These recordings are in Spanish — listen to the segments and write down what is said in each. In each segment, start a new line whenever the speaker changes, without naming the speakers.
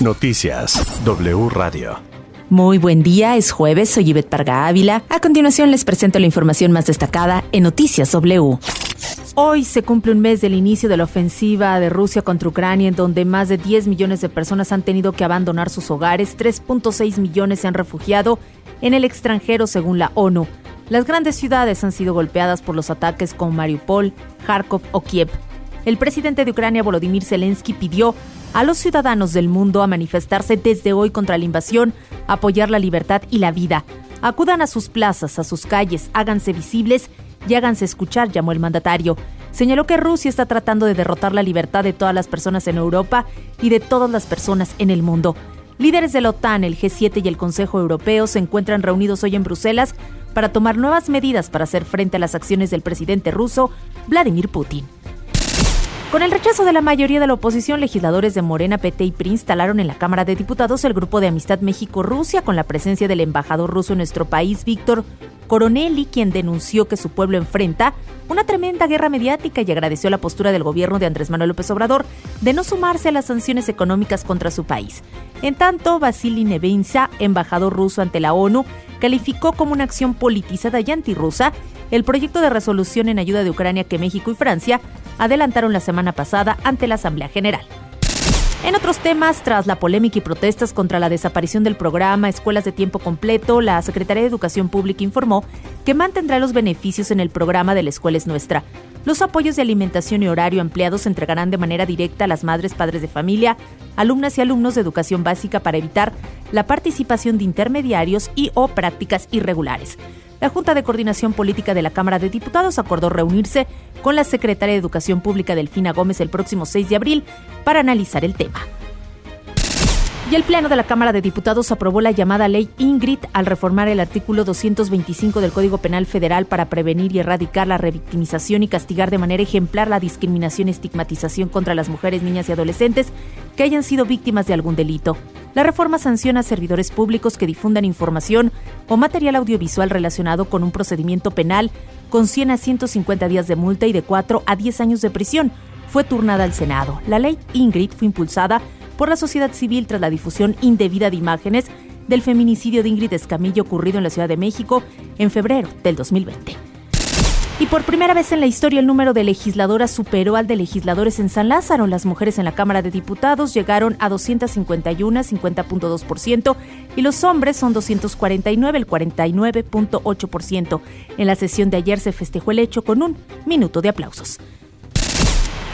Noticias W Radio.
Muy buen día, es jueves, soy Ivette Parga Ávila. A continuación les presento la información más destacada en Noticias W. Hoy se cumple un mes del inicio de la ofensiva de Rusia contra Ucrania, en donde más de 10 millones de personas han tenido que abandonar sus hogares, 3.6 millones se han refugiado en el extranjero según la ONU. Las grandes ciudades han sido golpeadas por los ataques como Mariupol, Kharkov o Kiev. El presidente de Ucrania, Volodymyr Zelensky, pidió a los ciudadanos del mundo a manifestarse desde hoy contra la invasión, apoyar la libertad y la vida. Acudan a sus plazas, a sus calles, háganse visibles y háganse escuchar, llamó el mandatario. Señaló que Rusia está tratando de derrotar la libertad de todas las personas en Europa y de todas las personas en el mundo. Líderes de la OTAN, el G7 y el Consejo Europeo se encuentran reunidos hoy en Bruselas para tomar nuevas medidas para hacer frente a las acciones del presidente ruso, Vladimir Putin. Con el rechazo de la mayoría de la oposición, legisladores de Morena, PT y PRI instalaron en la Cámara de Diputados el Grupo de Amistad México-Rusia con la presencia del embajador ruso en nuestro país, Víctor Coronelli, quien denunció que su pueblo enfrenta una tremenda guerra mediática y agradeció la postura del gobierno de Andrés Manuel López Obrador de no sumarse a las sanciones económicas contra su país. En tanto, Vasily Nevenza, embajador ruso ante la ONU, calificó como una acción politizada y antirrusa el proyecto de resolución en ayuda de Ucrania que México y Francia adelantaron la semana pasada ante la Asamblea General. En otros temas, tras la polémica y protestas contra la desaparición del programa Escuelas de Tiempo Completo, la Secretaría de Educación Pública informó que mantendrá los beneficios en el programa de la Escuela es Nuestra. Los apoyos de alimentación y horario empleados se entregarán de manera directa a las madres, padres de familia, alumnas y alumnos de educación básica para evitar la participación de intermediarios y o prácticas irregulares la Junta de Coordinación Política de la Cámara de Diputados acordó reunirse con la secretaria de Educación Pública Delfina Gómez el próximo 6 de abril para analizar el tema. Y el Pleno de la Cámara de Diputados aprobó la llamada Ley Ingrid al reformar el artículo 225 del Código Penal Federal para prevenir y erradicar la revictimización y castigar de manera ejemplar la discriminación y estigmatización contra las mujeres, niñas y adolescentes que hayan sido víctimas de algún delito. La reforma sanciona a servidores públicos que difundan información o material audiovisual relacionado con un procedimiento penal con 100 a 150 días de multa y de 4 a 10 años de prisión. Fue turnada al Senado. La ley Ingrid fue impulsada por la sociedad civil tras la difusión indebida de imágenes del feminicidio de Ingrid Escamillo ocurrido en la Ciudad de México en febrero del 2020. Y por primera vez en la historia el número de legisladoras superó al de legisladores en San Lázaro. Las mujeres en la Cámara de Diputados llegaron a 251, 50.2%, y los hombres son 249, el 49.8%. En la sesión de ayer se festejó el hecho con un minuto de aplausos.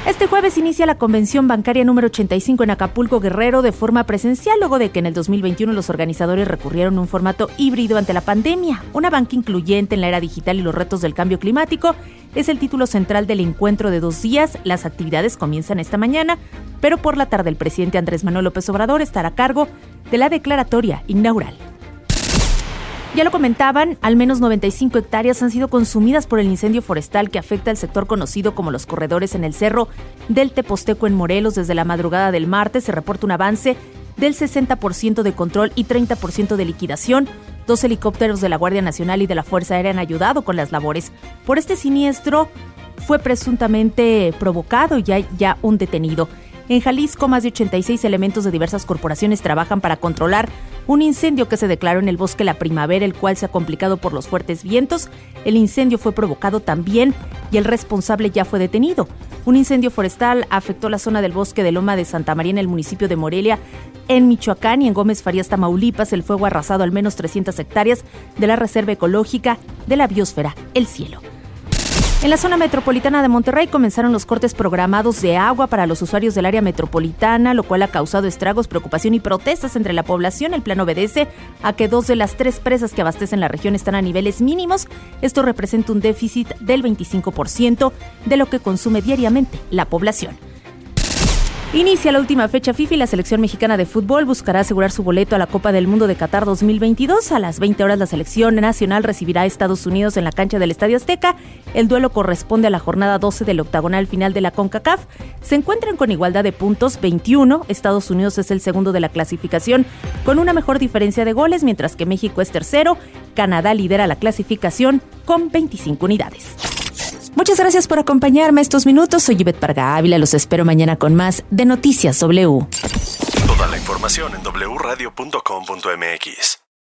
Este jueves inicia la convención bancaria número 85 en Acapulco Guerrero de forma presencial, luego de que en el 2021 los organizadores recurrieron a un formato híbrido ante la pandemia. Una banca incluyente en la era digital y los retos del cambio climático es el título central del encuentro de dos días. Las actividades comienzan esta mañana, pero por la tarde el presidente Andrés Manuel López Obrador estará a cargo de la declaratoria inaugural. Ya lo comentaban, al menos 95 hectáreas han sido consumidas por el incendio forestal que afecta al sector conocido como los corredores en el cerro del Teposteco en Morelos. Desde la madrugada del martes se reporta un avance del 60% de control y 30% de liquidación. Dos helicópteros de la Guardia Nacional y de la Fuerza Aérea han ayudado con las labores. Por este siniestro fue presuntamente provocado y hay ya un detenido. En Jalisco, más de 86 elementos de diversas corporaciones trabajan para controlar un incendio que se declaró en el bosque La Primavera, el cual se ha complicado por los fuertes vientos. El incendio fue provocado también y el responsable ya fue detenido. Un incendio forestal afectó la zona del bosque de Loma de Santa María en el municipio de Morelia, en Michoacán y en Gómez Farías, Tamaulipas. El fuego ha arrasado al menos 300 hectáreas de la Reserva Ecológica de la Biosfera, El Cielo. En la zona metropolitana de Monterrey comenzaron los cortes programados de agua para los usuarios del área metropolitana, lo cual ha causado estragos, preocupación y protestas entre la población. El plan obedece a que dos de las tres presas que abastecen la región están a niveles mínimos. Esto representa un déficit del 25% de lo que consume diariamente la población. Inicia la última fecha FIFA la selección mexicana de fútbol buscará asegurar su boleto a la Copa del Mundo de Qatar 2022. A las 20 horas la selección nacional recibirá a Estados Unidos en la cancha del Estadio Azteca. El duelo corresponde a la jornada 12 del octagonal final de la CONCACAF. Se encuentran con igualdad de puntos 21. Estados Unidos es el segundo de la clasificación con una mejor diferencia de goles, mientras que México es tercero. Canadá lidera la clasificación con 25 unidades. Muchas gracias por acompañarme estos minutos. Soy Yvette Parga Ávila. Los espero mañana con más de Noticias W.
Toda la información en wradio.com.mx.